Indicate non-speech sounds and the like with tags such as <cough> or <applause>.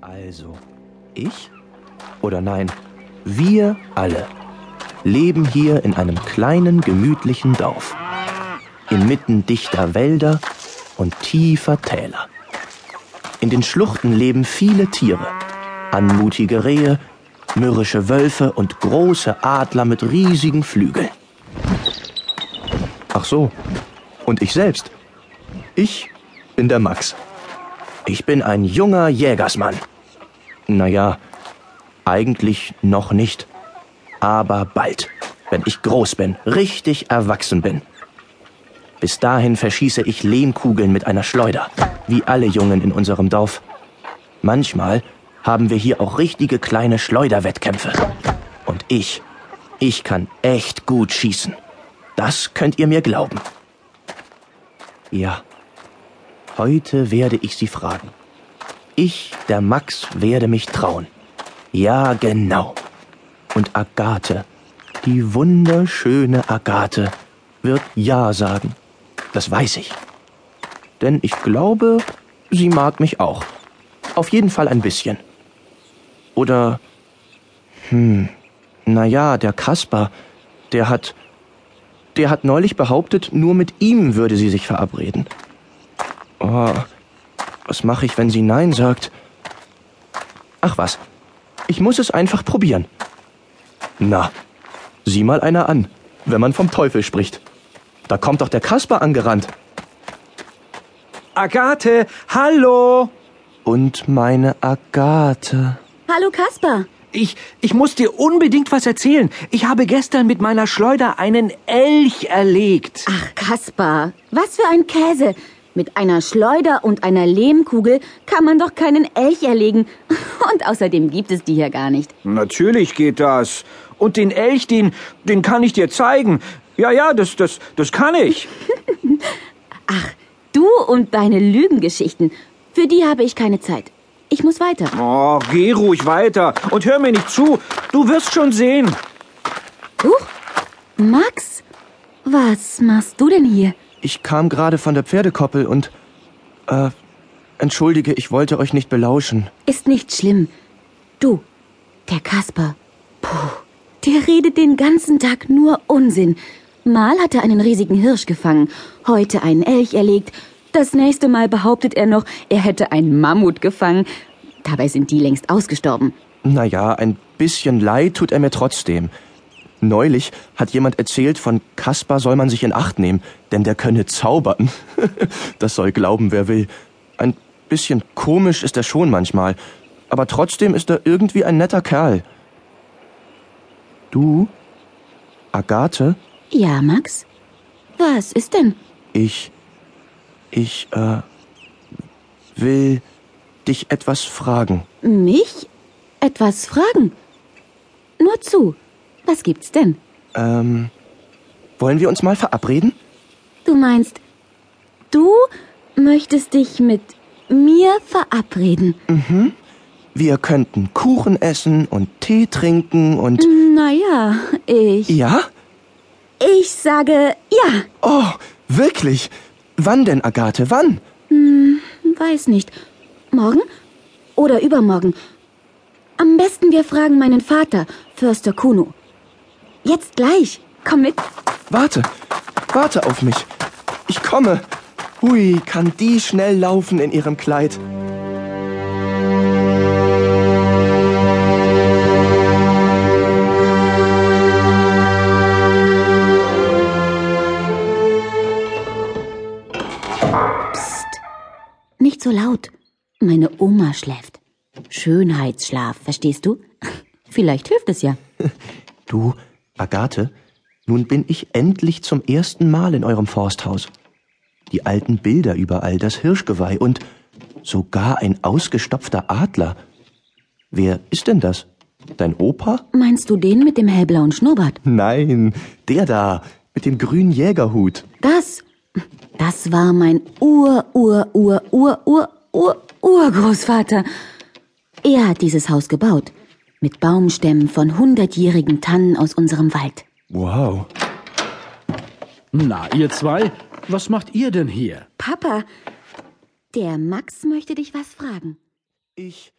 Also, ich? Oder nein, wir alle leben hier in einem kleinen, gemütlichen Dorf. Inmitten dichter Wälder und tiefer Täler. In den Schluchten leben viele Tiere. Anmutige Rehe, mürrische Wölfe und große Adler mit riesigen Flügeln. Ach so, und ich selbst. Ich bin der Max. Ich bin ein junger Jägersmann. Naja, eigentlich noch nicht. Aber bald, wenn ich groß bin, richtig erwachsen bin. Bis dahin verschieße ich Lehmkugeln mit einer Schleuder, wie alle Jungen in unserem Dorf. Manchmal haben wir hier auch richtige kleine Schleuderwettkämpfe. Und ich, ich kann echt gut schießen. Das könnt ihr mir glauben. Ja, heute werde ich sie fragen. Ich, der Max, werde mich trauen. Ja, genau. Und Agathe, die wunderschöne Agathe, wird Ja sagen. Das weiß ich. Denn ich glaube, sie mag mich auch. Auf jeden Fall ein bisschen. Oder, hm, na ja, der Kasper, der hat, der hat neulich behauptet, nur mit ihm würde sie sich verabreden. Oh, was mache ich, wenn sie Nein sagt? Ach was, ich muss es einfach probieren. Na, sieh mal einer an, wenn man vom Teufel spricht. Da kommt doch der Kasper angerannt. Agathe, hallo! Und meine Agathe. Hallo Kasper. Ich, ich muss dir unbedingt was erzählen. Ich habe gestern mit meiner Schleuder einen Elch erlegt. Ach, Kaspar, was für ein Käse. Mit einer Schleuder und einer Lehmkugel kann man doch keinen Elch erlegen. <laughs> Und außerdem gibt es die hier gar nicht. Natürlich geht das. Und den Elch, den, den kann ich dir zeigen. Ja, ja, das, das, das kann ich. <laughs> Ach, du und deine Lügengeschichten. Für die habe ich keine Zeit. Ich muss weiter. Oh, geh ruhig weiter und hör mir nicht zu. Du wirst schon sehen. Huch, Max, was machst du denn hier? Ich kam gerade von der Pferdekoppel und, äh, entschuldige, ich wollte euch nicht belauschen. Ist nicht schlimm. Du, der Kasper. Puh, der redet den ganzen Tag nur Unsinn. Mal hat er einen riesigen Hirsch gefangen, heute einen Elch erlegt. Das nächste Mal behauptet er noch, er hätte einen Mammut gefangen. Dabei sind die längst ausgestorben. Naja, ein bisschen leid tut er mir trotzdem. Neulich hat jemand erzählt, von Kaspar soll man sich in Acht nehmen, denn der könne zaubern. <laughs> das soll glauben, wer will. Ein bisschen komisch ist er schon manchmal, aber trotzdem ist er irgendwie ein netter Kerl. Du? Agathe? Ja, Max? Was ist denn? Ich. Ich, äh. will dich etwas fragen. Mich? Etwas fragen? Nur zu. Was gibt's denn? Ähm. Wollen wir uns mal verabreden? Du meinst, du möchtest dich mit mir verabreden? Mhm. Wir könnten Kuchen essen und Tee trinken und. Naja, ich. Ja? Ich sage ja. Oh, wirklich? Wann denn, Agathe? Wann? Hm, weiß nicht. Morgen? Oder übermorgen? Am besten wir fragen meinen Vater, Förster Kuno. Jetzt gleich. Komm mit. Warte. Warte auf mich. Ich komme. Hui, kann die schnell laufen in ihrem Kleid. Nicht so laut. Meine Oma schläft. Schönheitsschlaf, verstehst du? <laughs> Vielleicht hilft es ja. Du, Agathe, nun bin ich endlich zum ersten Mal in eurem Forsthaus. Die alten Bilder überall, das Hirschgeweih und sogar ein ausgestopfter Adler. Wer ist denn das? Dein Opa? Meinst du den mit dem hellblauen Schnurrbart? Nein, der da, mit dem grünen Jägerhut. Das, das war mein Ur, Ur, Ur, Ur, Ur, Ur, Urgroßvater. Er hat dieses Haus gebaut. Mit Baumstämmen von hundertjährigen Tannen aus unserem Wald. Wow. Na, ihr zwei, was macht ihr denn hier? Papa, der Max möchte dich was fragen. Ich